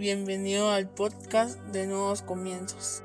Bienvenido al podcast de Nuevos Comienzos.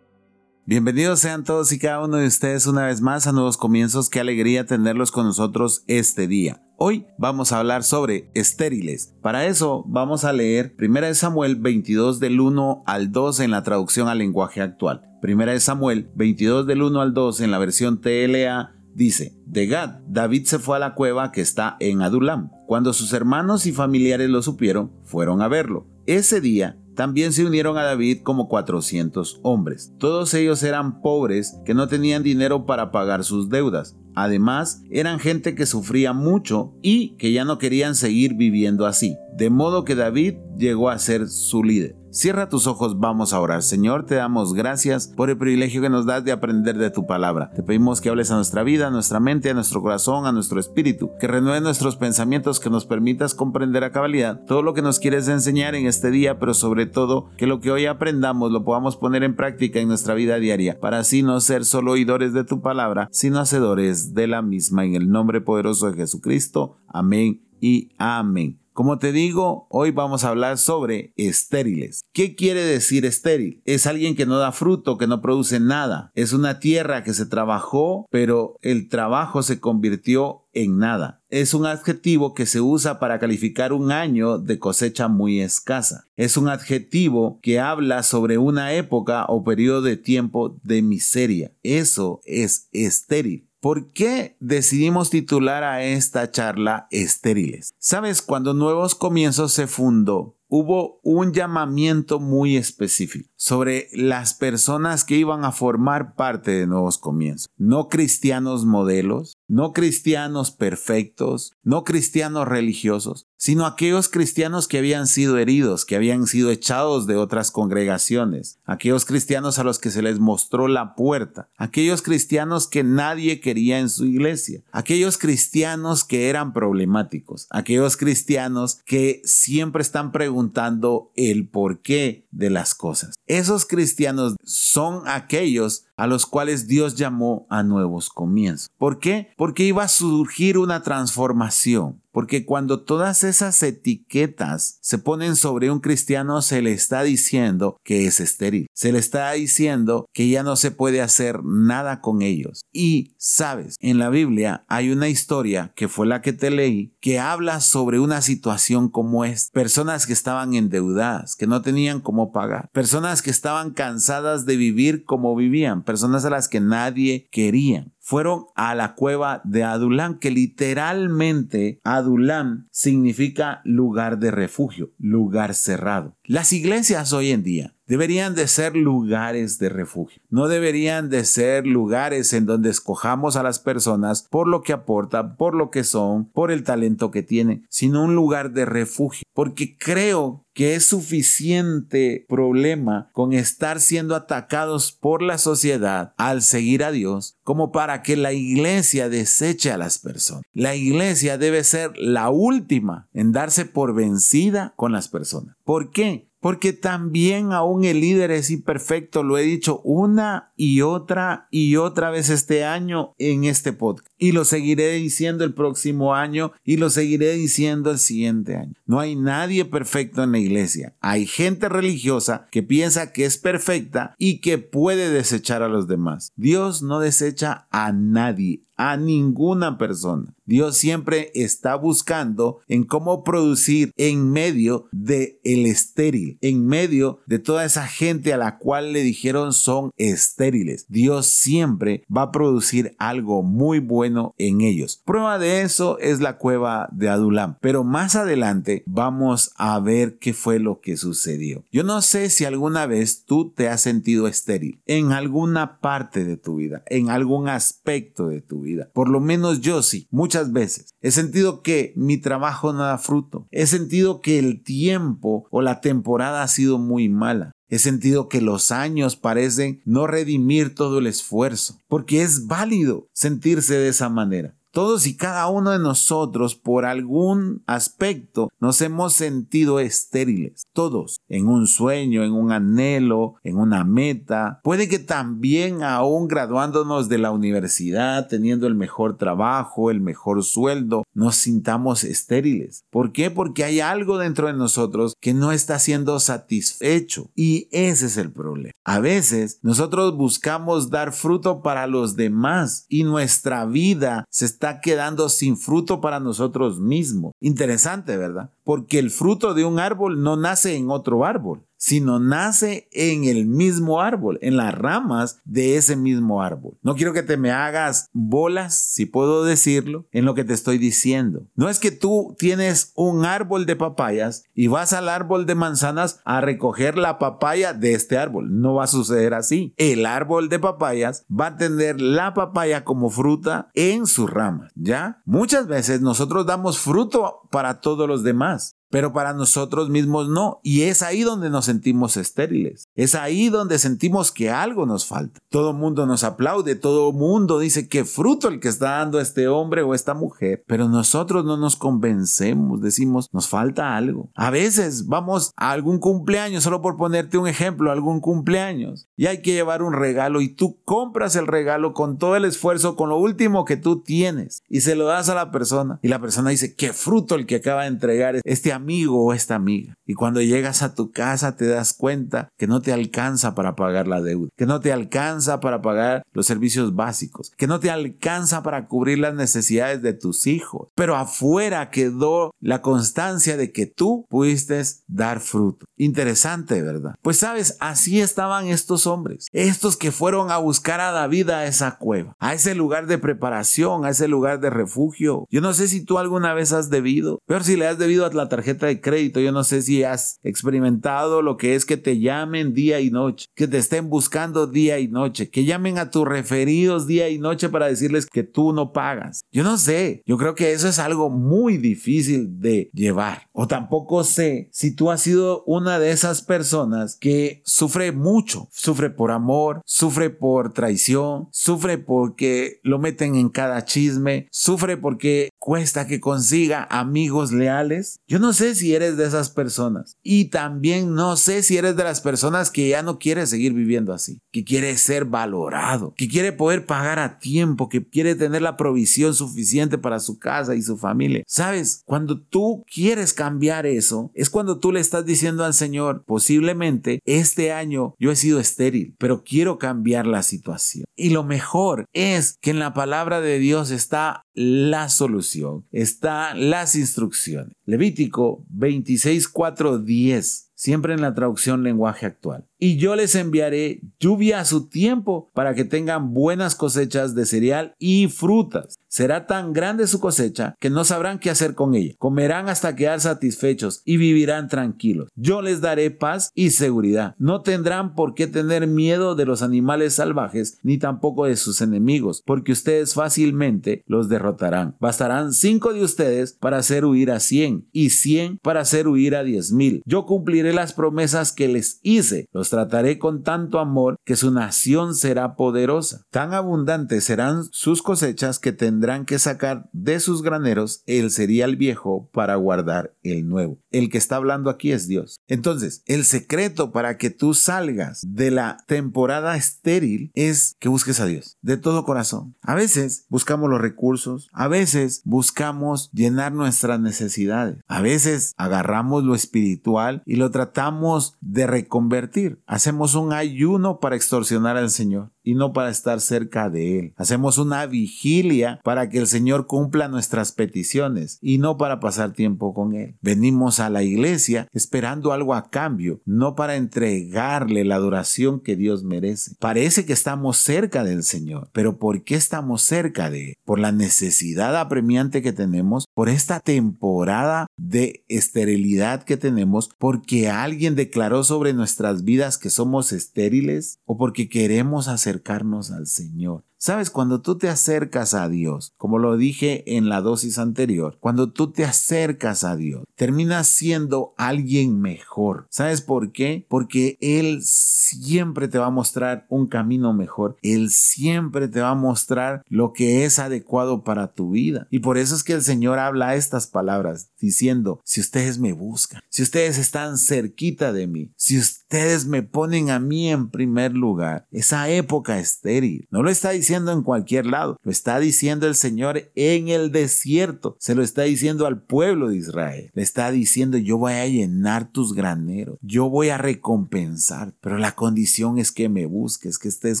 Bienvenidos sean todos y cada uno de ustedes una vez más a Nuevos Comienzos. Qué alegría tenerlos con nosotros este día. Hoy vamos a hablar sobre estériles. Para eso vamos a leer 1 Samuel 22 del 1 al 2 en la traducción al lenguaje actual. 1 Samuel 22 del 1 al 2 en la versión TLA Dice, de Gad, David se fue a la cueva que está en Adulam. Cuando sus hermanos y familiares lo supieron, fueron a verlo. Ese día también se unieron a David como 400 hombres. Todos ellos eran pobres que no tenían dinero para pagar sus deudas. Además, eran gente que sufría mucho y que ya no querían seguir viviendo así. De modo que David llegó a ser su líder. Cierra tus ojos, vamos a orar. Señor, te damos gracias por el privilegio que nos das de aprender de tu palabra. Te pedimos que hables a nuestra vida, a nuestra mente, a nuestro corazón, a nuestro espíritu, que renueve nuestros pensamientos, que nos permitas comprender a cabalidad todo lo que nos quieres enseñar en este día, pero sobre todo que lo que hoy aprendamos lo podamos poner en práctica en nuestra vida diaria, para así no ser solo oidores de tu palabra, sino hacedores de la misma. En el nombre poderoso de Jesucristo. Amén y amén. Como te digo, hoy vamos a hablar sobre estériles. ¿Qué quiere decir estéril? Es alguien que no da fruto, que no produce nada. Es una tierra que se trabajó, pero el trabajo se convirtió en nada. Es un adjetivo que se usa para calificar un año de cosecha muy escasa. Es un adjetivo que habla sobre una época o periodo de tiempo de miseria. Eso es estéril. ¿Por qué decidimos titular a esta charla Estériles? Sabes, cuando Nuevos Comienzos se fundó, hubo un llamamiento muy específico sobre las personas que iban a formar parte de Nuevos Comienzos. No cristianos modelos, no cristianos perfectos, no cristianos religiosos, sino aquellos cristianos que habían sido heridos, que habían sido echados de otras congregaciones, aquellos cristianos a los que se les mostró la puerta, aquellos cristianos que nadie quería en su iglesia, aquellos cristianos que eran problemáticos, aquellos cristianos que siempre están preguntando el porqué de las cosas. Esos cristianos son aquellos a los cuales Dios llamó a nuevos comienzos. ¿Por qué? Porque iba a surgir una transformación. Porque cuando todas esas etiquetas se ponen sobre un cristiano, se le está diciendo que es estéril. Se le está diciendo que ya no se puede hacer nada con ellos. Y, sabes, en la Biblia hay una historia que fue la que te leí, que habla sobre una situación como esta. Personas que estaban endeudadas, que no tenían cómo pagar. Personas que estaban cansadas de vivir como vivían personas a las que nadie quería. Fueron a la cueva de Adulam, que literalmente Adulam significa lugar de refugio, lugar cerrado. Las iglesias hoy en día deberían de ser lugares de refugio. No deberían de ser lugares en donde escojamos a las personas por lo que aportan, por lo que son, por el talento que tienen, sino un lugar de refugio. Porque creo que es suficiente problema con estar siendo atacados por la sociedad al seguir a Dios como para que la iglesia deseche a las personas. La iglesia debe ser la última en darse por vencida con las personas. ¿Por qué? Porque también aún el líder es imperfecto, lo he dicho una y otra y otra vez este año en este podcast. Y lo seguiré diciendo el próximo año y lo seguiré diciendo el siguiente año. No hay nadie perfecto en la iglesia. Hay gente religiosa que piensa que es perfecta y que puede desechar a los demás. Dios no desecha a nadie, a ninguna persona. Dios siempre está buscando en cómo producir en medio de el estéril, en medio de toda esa gente a la cual le dijeron son estériles. Dios siempre va a producir algo muy bueno en ellos. Prueba de eso es la cueva de Adulam. Pero más adelante vamos a ver qué fue lo que sucedió. Yo no sé si alguna vez tú te has sentido estéril en alguna parte de tu vida, en algún aspecto de tu vida por lo menos yo sí, muchas veces. He sentido que mi trabajo no da fruto. He sentido que el tiempo o la temporada ha sido muy mala. He sentido que los años parecen no redimir todo el esfuerzo, porque es válido sentirse de esa manera. Todos y cada uno de nosotros por algún aspecto nos hemos sentido estériles. Todos, en un sueño, en un anhelo, en una meta. Puede que también aún graduándonos de la universidad, teniendo el mejor trabajo, el mejor sueldo, nos sintamos estériles. ¿Por qué? Porque hay algo dentro de nosotros que no está siendo satisfecho. Y ese es el problema. A veces nosotros buscamos dar fruto para los demás y nuestra vida se está quedando sin fruto para nosotros mismos. Interesante, ¿verdad? Porque el fruto de un árbol no nace en otro árbol sino nace en el mismo árbol, en las ramas de ese mismo árbol. No quiero que te me hagas bolas, si puedo decirlo, en lo que te estoy diciendo. No es que tú tienes un árbol de papayas y vas al árbol de manzanas a recoger la papaya de este árbol. No va a suceder así. El árbol de papayas va a tener la papaya como fruta en sus ramas, ¿ya? Muchas veces nosotros damos fruto para todos los demás pero para nosotros mismos no. Y es ahí donde nos sentimos estériles. Es ahí donde sentimos que algo nos falta. Todo mundo nos aplaude, todo mundo dice qué fruto el que está dando este hombre o esta mujer, pero nosotros no nos convencemos, decimos, nos falta algo. A veces vamos a algún cumpleaños, solo por ponerte un ejemplo, algún cumpleaños, y hay que llevar un regalo y tú compras el regalo con todo el esfuerzo, con lo último que tú tienes, y se lo das a la persona, y la persona dice, qué fruto el que acaba de entregar este o esta amiga. Y cuando llegas a tu casa te das cuenta que no te alcanza para pagar la deuda, que no te alcanza para pagar los servicios básicos, que no te alcanza para cubrir las necesidades de tus hijos. Pero afuera quedó la constancia de que tú pudiste dar fruto. Interesante, ¿verdad? Pues sabes, así estaban estos hombres, estos que fueron a buscar a David a esa cueva, a ese lugar de preparación, a ese lugar de refugio. Yo no sé si tú alguna vez has debido, pero si le has debido a la tarjeta de crédito. Yo no sé si has experimentado lo que es que te llamen día y noche, que te estén buscando día y noche, que llamen a tus referidos día y noche para decirles que tú no pagas. Yo no sé, yo creo que eso es algo muy difícil de llevar. O tampoco sé si tú has sido una de esas personas que sufre mucho, sufre por amor, sufre por traición, sufre porque lo meten en cada chisme, sufre porque cuesta que consiga amigos leales. Yo no sé sé si eres de esas personas. Y también no sé si eres de las personas que ya no quiere seguir viviendo así, que quiere ser valorado, que quiere poder pagar a tiempo, que quiere tener la provisión suficiente para su casa y su familia. Sabes, cuando tú quieres cambiar eso, es cuando tú le estás diciendo al Señor, posiblemente este año yo he sido estéril, pero quiero cambiar la situación. Y lo mejor es que en la palabra de Dios está la solución, está las instrucciones. Levítico 26, 4, 10 siempre en la traducción lenguaje actual. Y yo les enviaré lluvia a su tiempo para que tengan buenas cosechas de cereal y frutas. Será tan grande su cosecha que no sabrán qué hacer con ella. Comerán hasta quedar satisfechos y vivirán tranquilos. Yo les daré paz y seguridad. No tendrán por qué tener miedo de los animales salvajes ni tampoco de sus enemigos, porque ustedes fácilmente los derrotarán. Bastarán cinco de ustedes para hacer huir a cien y cien para hacer huir a diez mil. Yo cumpliré las promesas que les hice. Los trataré con tanto amor que su nación será poderosa. Tan abundantes serán sus cosechas que tendrán que sacar de sus graneros el cereal viejo para guardar el nuevo. El que está hablando aquí es Dios. Entonces, el secreto para que tú salgas de la temporada estéril es que busques a Dios de todo corazón. A veces buscamos los recursos, a veces buscamos llenar nuestras necesidades, a veces agarramos lo espiritual y lo tratamos de reconvertir. Hacemos un ayuno para extorsionar al Señor y no para estar cerca de Él. Hacemos una vigilia para que el Señor cumpla nuestras peticiones y no para pasar tiempo con Él. Venimos a la iglesia esperando algo a cambio, no para entregarle la adoración que Dios merece. Parece que estamos cerca del Señor, pero ¿por qué estamos cerca de Él? Por la necesidad apremiante que tenemos, por esta temporada de esterilidad que tenemos, porque alguien declaró sobre nuestras vidas que somos estériles o porque queremos acercarnos al Señor. Sabes, cuando tú te acercas a Dios, como lo dije en la dosis anterior, cuando tú te acercas a Dios, terminas siendo alguien mejor. ¿Sabes por qué? Porque Él siempre te va a mostrar un camino mejor. Él siempre te va a mostrar lo que es adecuado para tu vida. Y por eso es que el Señor habla estas palabras diciendo, si ustedes me buscan, si ustedes están cerquita de mí, si ustedes me ponen a mí en primer lugar, esa época estéril, no lo está diciendo en cualquier lado, lo está diciendo el Señor en el desierto, se lo está diciendo al pueblo de Israel, le está diciendo yo voy a llenar tus graneros, yo voy a recompensar, pero la condición es que me busques, que estés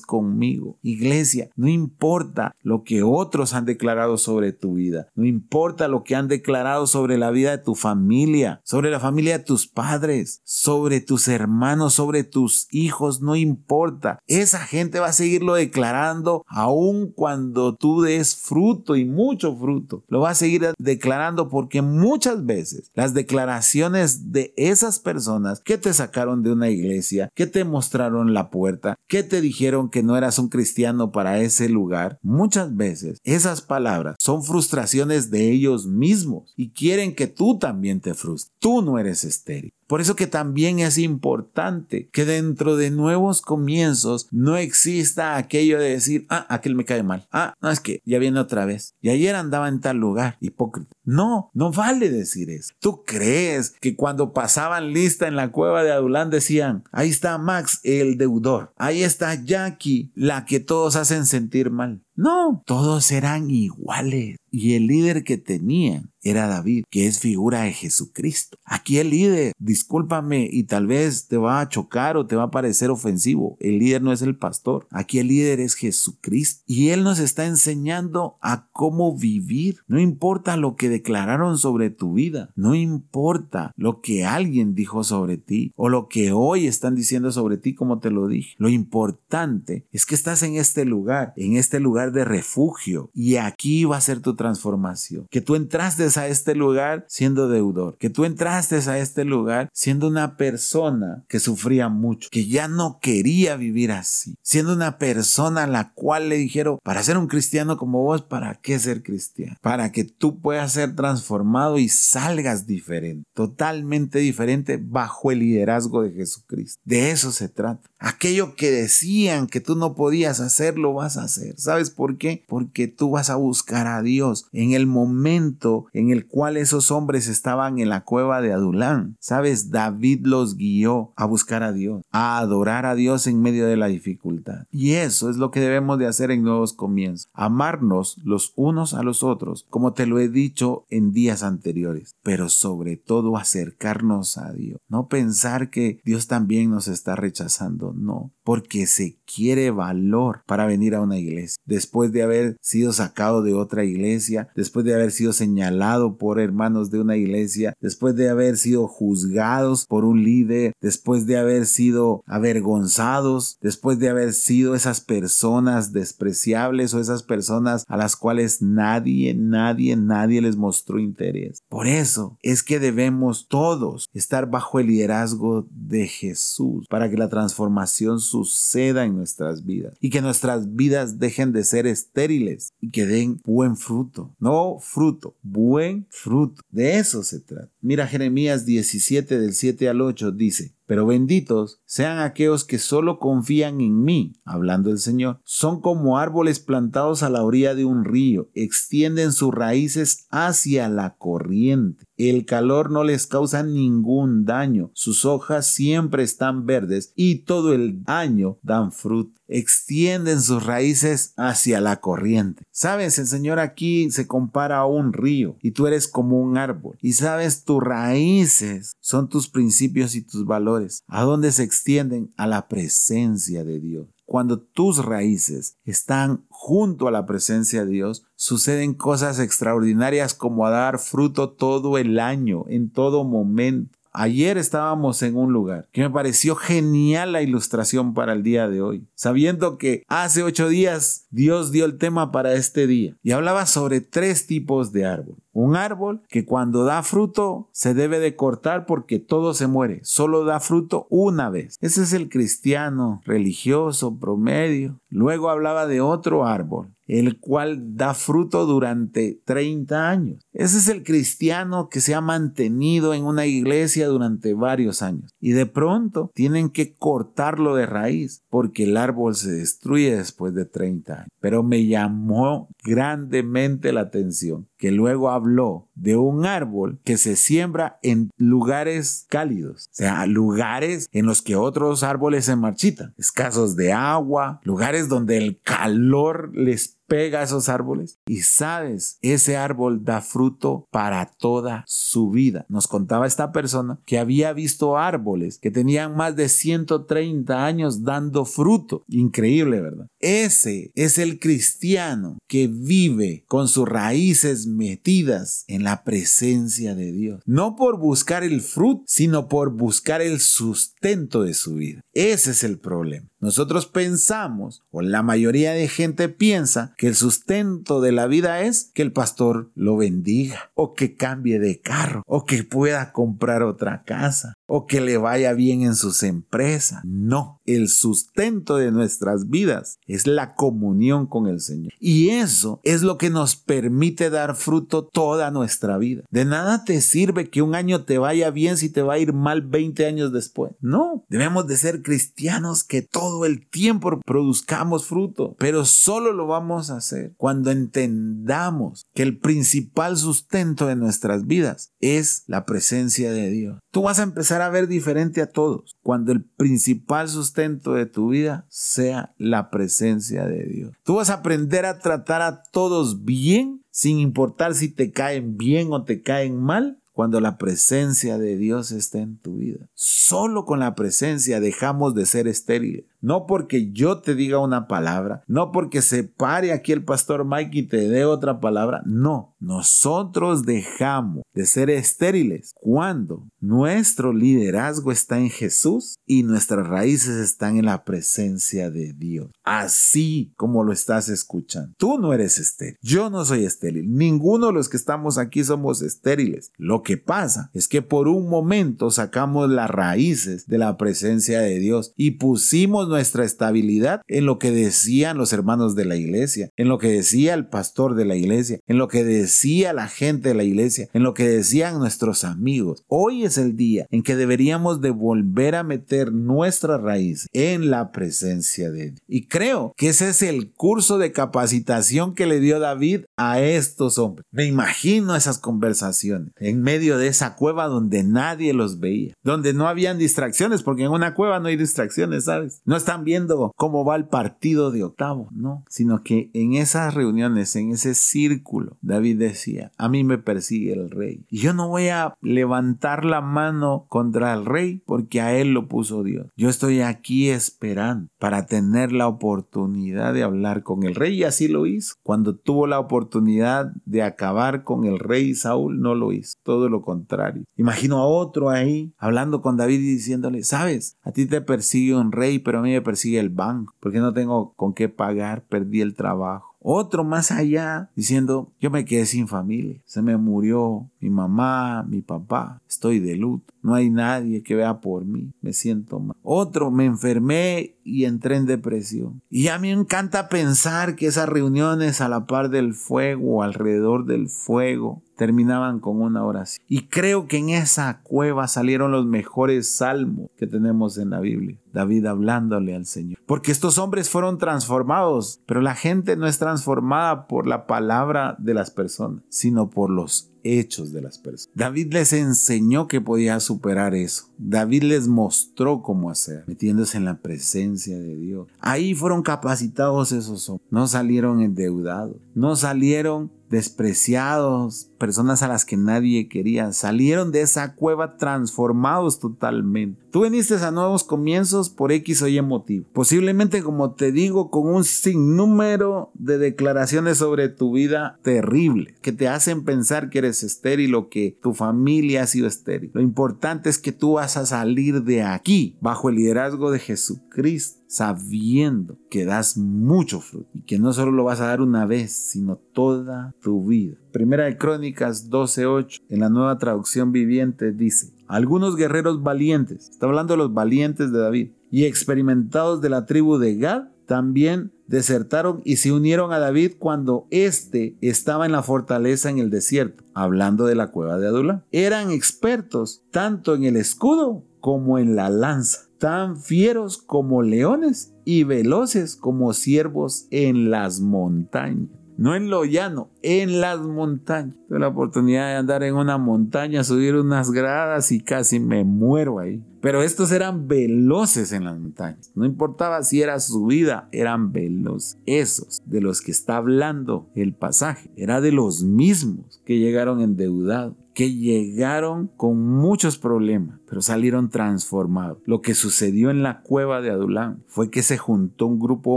conmigo. Iglesia, no importa lo que otros han declarado sobre tu vida, no importa lo que han declarado sobre la vida de tu familia, sobre la familia de tus padres, sobre tus hermanos, sobre tus hijos, no importa. Esa gente va a seguirlo declarando aun cuando tú des fruto y mucho fruto. Lo va a seguir declarando porque muchas veces las declaraciones de esas personas que te sacaron de una iglesia, que te mostraron la puerta, que te dijeron que no eras un cristiano para ese lugar, muchas veces esas palabras son frustraciones de ellos mismos y quieren que tú también te frustres. Tú no eres estéril. Por eso que también es importante que dentro de nuevos comienzos no exista aquello de decir, ah, aquel me cae mal. Ah, no, es que ya viene otra vez. Y ayer andaba en tal lugar, hipócrita. No, no vale decir eso. ¿Tú crees que cuando pasaban lista en la cueva de Adulán decían, ahí está Max, el deudor. Ahí está Jackie, la que todos hacen sentir mal. No, todos eran iguales. Y el líder que tenían era David, que es figura de Jesucristo. Aquí el líder, discúlpame, y tal vez te va a chocar o te va a parecer ofensivo. El líder no es el pastor. Aquí el líder es Jesucristo. Y Él nos está enseñando a cómo vivir. No importa lo que declararon sobre tu vida. No importa lo que alguien dijo sobre ti o lo que hoy están diciendo sobre ti, como te lo dije. Lo importante es que estás en este lugar, en este lugar de refugio. Y aquí va a ser tu transformación. Que tú entraste a este lugar siendo deudor. Que tú entraste a este lugar siendo una persona que sufría mucho. Que ya no quería vivir así. Siendo una persona a la cual le dijeron, para ser un cristiano como vos, ¿para qué ser cristiano? Para que tú puedas ser transformado y salgas diferente. Totalmente diferente bajo el liderazgo de Jesucristo. De eso se trata. Aquello que decían que tú no podías hacer, lo vas a hacer. ¿Sabes por qué? Porque tú vas a buscar a Dios en el momento en el cual esos hombres estaban en la cueva de Adulán. ¿Sabes? David los guió a buscar a Dios, a adorar a Dios en medio de la dificultad. Y eso es lo que debemos de hacer en nuevos comienzos. Amarnos los unos a los otros, como te lo he dicho en días anteriores, pero sobre todo acercarnos a Dios. No pensar que Dios también nos está rechazando no, porque se quiere valor para venir a una iglesia. Después de haber sido sacado de otra iglesia, después de haber sido señalado por hermanos de una iglesia, después de haber sido juzgados por un líder, después de haber sido avergonzados, después de haber sido esas personas despreciables o esas personas a las cuales nadie, nadie, nadie les mostró interés. Por eso es que debemos todos estar bajo el liderazgo de Jesús para que la transformación suceda en nuestras vidas y que nuestras vidas dejen de ser estériles y que den buen fruto. No fruto, buen fruto. De eso se trata. Mira Jeremías 17 del 7 al 8 dice, pero benditos sean aquellos que solo confían en mí, hablando el Señor. Son como árboles plantados a la orilla de un río, extienden sus raíces hacia la corriente. El calor no les causa ningún daño, sus hojas siempre están verdes y todo el año dan fruto extienden sus raíces hacia la corriente. Sabes, el Señor aquí se compara a un río y tú eres como un árbol. Y sabes, tus raíces son tus principios y tus valores. ¿A dónde se extienden? A la presencia de Dios. Cuando tus raíces están junto a la presencia de Dios, suceden cosas extraordinarias como dar fruto todo el año, en todo momento. Ayer estábamos en un lugar que me pareció genial la ilustración para el día de hoy, sabiendo que hace ocho días Dios dio el tema para este día y hablaba sobre tres tipos de árbol. Un árbol que cuando da fruto se debe de cortar porque todo se muere. Solo da fruto una vez. Ese es el cristiano religioso promedio. Luego hablaba de otro árbol el cual da fruto durante 30 años. Ese es el cristiano que se ha mantenido en una iglesia durante varios años. Y de pronto tienen que cortarlo de raíz porque el árbol se destruye después de 30 años. Pero me llamó grandemente la atención que luego habló de un árbol que se siembra en lugares cálidos, o sea, lugares en los que otros árboles se marchitan, escasos de agua, lugares donde el calor les pega esos árboles y sabes, ese árbol da fruto para toda su vida. Nos contaba esta persona que había visto árboles que tenían más de 130 años dando fruto. Increíble, ¿verdad? Ese es el cristiano que vive con sus raíces metidas en la presencia de Dios. No por buscar el fruto, sino por buscar el sustento de su vida. Ese es el problema. Nosotros pensamos, o la mayoría de gente piensa, que el sustento de la vida es que el pastor lo bendiga, o que cambie de carro, o que pueda comprar otra casa, o que le vaya bien en sus empresas. No, el sustento de nuestras vidas es la comunión con el Señor. Y eso es lo que nos permite dar fruto toda nuestra vida. De nada te sirve que un año te vaya bien si te va a ir mal 20 años después. No, debemos de ser cristianos que todo el tiempo produzcamos fruto, pero solo lo vamos a hacer cuando entendamos que el principal sustento de nuestras vidas es la presencia de Dios. Tú vas a empezar a ver diferente a todos cuando el principal sustento de tu vida sea la presencia de Dios. Tú vas a aprender a tratar a todos bien sin importar si te caen bien o te caen mal cuando la presencia de Dios está en tu vida. Solo con la presencia dejamos de ser estériles. No porque yo te diga una palabra, no porque se pare aquí el pastor Mike y te dé otra palabra, no. Nosotros dejamos de ser estériles cuando nuestro liderazgo está en Jesús y nuestras raíces están en la presencia de Dios. Así como lo estás escuchando. Tú no eres estéril. Yo no soy estéril. Ninguno de los que estamos aquí somos estériles. Lo que pasa es que por un momento sacamos las raíces de la presencia de Dios y pusimos nuestra estabilidad en lo que decían los hermanos de la iglesia, en lo que decía el pastor de la iglesia, en lo que decía la gente de la iglesia, en lo que decían nuestros amigos. Hoy es el día en que deberíamos de volver a meter nuestra raíz en la presencia de Dios. Y creo que ese es el curso de capacitación que le dio David a estos hombres. Me imagino esas conversaciones en medio de esa cueva donde nadie los veía, donde no habían distracciones, porque en una cueva no hay distracciones, ¿sabes? Están viendo cómo va el partido de octavo, no, sino que en esas reuniones, en ese círculo, David decía, a mí me persigue el rey. Y yo no voy a levantar la mano contra el rey porque a él lo puso Dios. Yo estoy aquí esperando para tener la oportunidad de hablar con el rey y así lo hizo. Cuando tuvo la oportunidad de acabar con el rey Saúl, no lo hizo, todo lo contrario. Imagino a otro ahí hablando con David y diciéndole, sabes, a ti te persigue un rey, pero a mí me persigue el banco, porque no tengo con qué pagar, perdí el trabajo. Otro más allá diciendo, yo me quedé sin familia, se me murió mi mamá, mi papá, estoy de luto, no hay nadie que vea por mí, me siento mal. Otro, me enfermé y entré en depresión. Y a mí me encanta pensar que esas reuniones a la par del fuego, alrededor del fuego, terminaban con una oración. Y creo que en esa cueva salieron los mejores salmos que tenemos en la Biblia. David hablándole al Señor. Porque estos hombres fueron transformados, pero la gente no es transformada por la palabra de las personas, sino por los hechos de las personas. David les enseñó que podía superar eso. David les mostró cómo hacer, metiéndose en la presencia de Dios. Ahí fueron capacitados esos hombres. No salieron endeudados, no salieron despreciados, personas a las que nadie quería. Salieron de esa cueva transformados totalmente Tú viniste a nuevos comienzos por X o Y motivo. Posiblemente, como te digo, con un sinnúmero de declaraciones sobre tu vida terrible, que te hacen pensar que eres estéril o que tu familia ha sido estéril. Lo importante es que tú vas a salir de aquí bajo el liderazgo de Jesucristo sabiendo que das mucho fruto y que no solo lo vas a dar una vez, sino toda tu vida. Primera de Crónicas 12:8 en la nueva traducción viviente dice, algunos guerreros valientes, está hablando de los valientes de David, y experimentados de la tribu de Gad, también desertaron y se unieron a David cuando éste estaba en la fortaleza en el desierto, hablando de la cueva de Adulá. Eran expertos tanto en el escudo como en la lanza tan fieros como leones y veloces como ciervos en las montañas. No en lo llano, en las montañas. Tuve la oportunidad de andar en una montaña, subir unas gradas y casi me muero ahí. Pero estos eran veloces en las montañas. No importaba si era subida, eran veloces. Esos de los que está hablando el pasaje, era de los mismos que llegaron endeudados que llegaron con muchos problemas, pero salieron transformados. Lo que sucedió en la cueva de Adulán fue que se juntó un grupo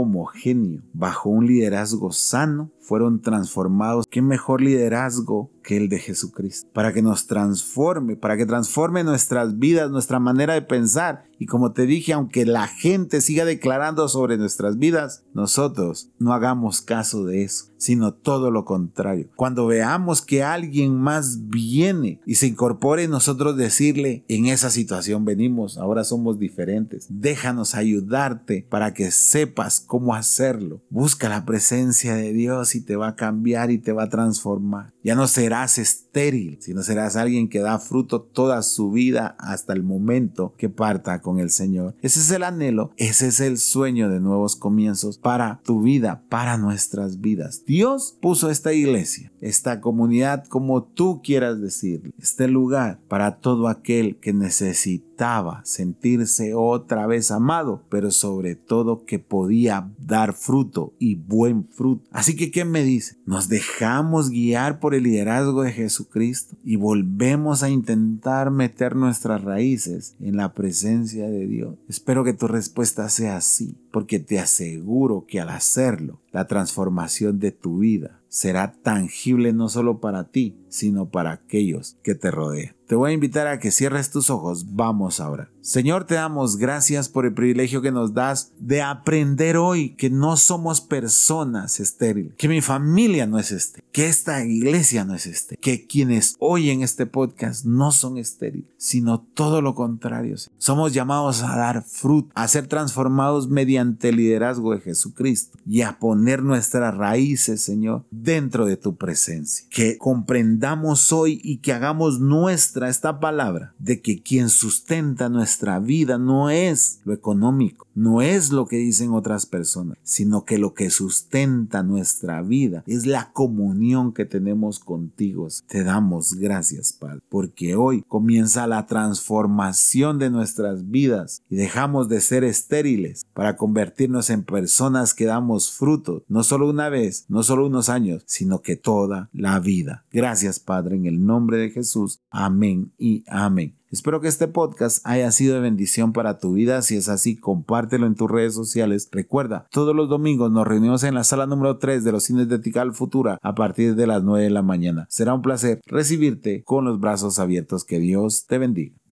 homogéneo bajo un liderazgo sano, fueron transformados. ¿Qué mejor liderazgo que el de Jesucristo? Para que nos transforme, para que transforme nuestras vidas, nuestra manera de pensar. Y como te dije, aunque la gente siga declarando sobre nuestras vidas, nosotros no hagamos caso de eso sino todo lo contrario. Cuando veamos que alguien más viene y se incorpore, nosotros decirle, en esa situación venimos, ahora somos diferentes, déjanos ayudarte para que sepas cómo hacerlo. Busca la presencia de Dios y te va a cambiar y te va a transformar. Ya no serás estéril, sino serás alguien que da fruto toda su vida hasta el momento que parta con el Señor. Ese es el anhelo, ese es el sueño de nuevos comienzos para tu vida, para nuestras vidas. Dios puso esta iglesia, esta comunidad, como tú quieras decirle, este lugar para todo aquel que necesitaba sentirse otra vez amado, pero sobre todo que podía dar fruto y buen fruto. Así que, ¿qué me dice? Nos dejamos guiar por el liderazgo de Jesucristo y volvemos a intentar meter nuestras raíces en la presencia de Dios. Espero que tu respuesta sea sí, porque te aseguro que al hacerlo, la transformación de tu vida será tangible no solo para ti, sino para aquellos que te rodean. Te voy a invitar a que cierres tus ojos. Vamos ahora. Señor, te damos gracias por el privilegio que nos das de aprender hoy que no somos personas estériles, que mi familia no es este, que esta iglesia no es este, que quienes oyen este podcast no son estériles, sino todo lo contrario. Somos llamados a dar fruto, a ser transformados mediante el liderazgo de Jesucristo y a poner nuestras raíces, Señor, dentro de tu presencia. Que comprendamos hoy y que hagamos nuestra esta palabra de que quien sustenta nuestra vida no es lo económico, no es lo que dicen otras personas, sino que lo que sustenta nuestra vida es la comunión que tenemos contigo. Te damos gracias, Padre, porque hoy comienza la transformación de nuestras vidas y dejamos de ser estériles para convertirnos en personas que damos frutos, no solo una vez, no solo unos años, sino que toda la vida. Gracias, Padre, en el nombre de Jesús. Amén y amén. Espero que este podcast haya sido de bendición para tu vida. Si es así, compártelo en tus redes sociales. Recuerda, todos los domingos nos reunimos en la sala número 3 de los cines de Tical Futura a partir de las 9 de la mañana. Será un placer recibirte con los brazos abiertos. Que Dios te bendiga.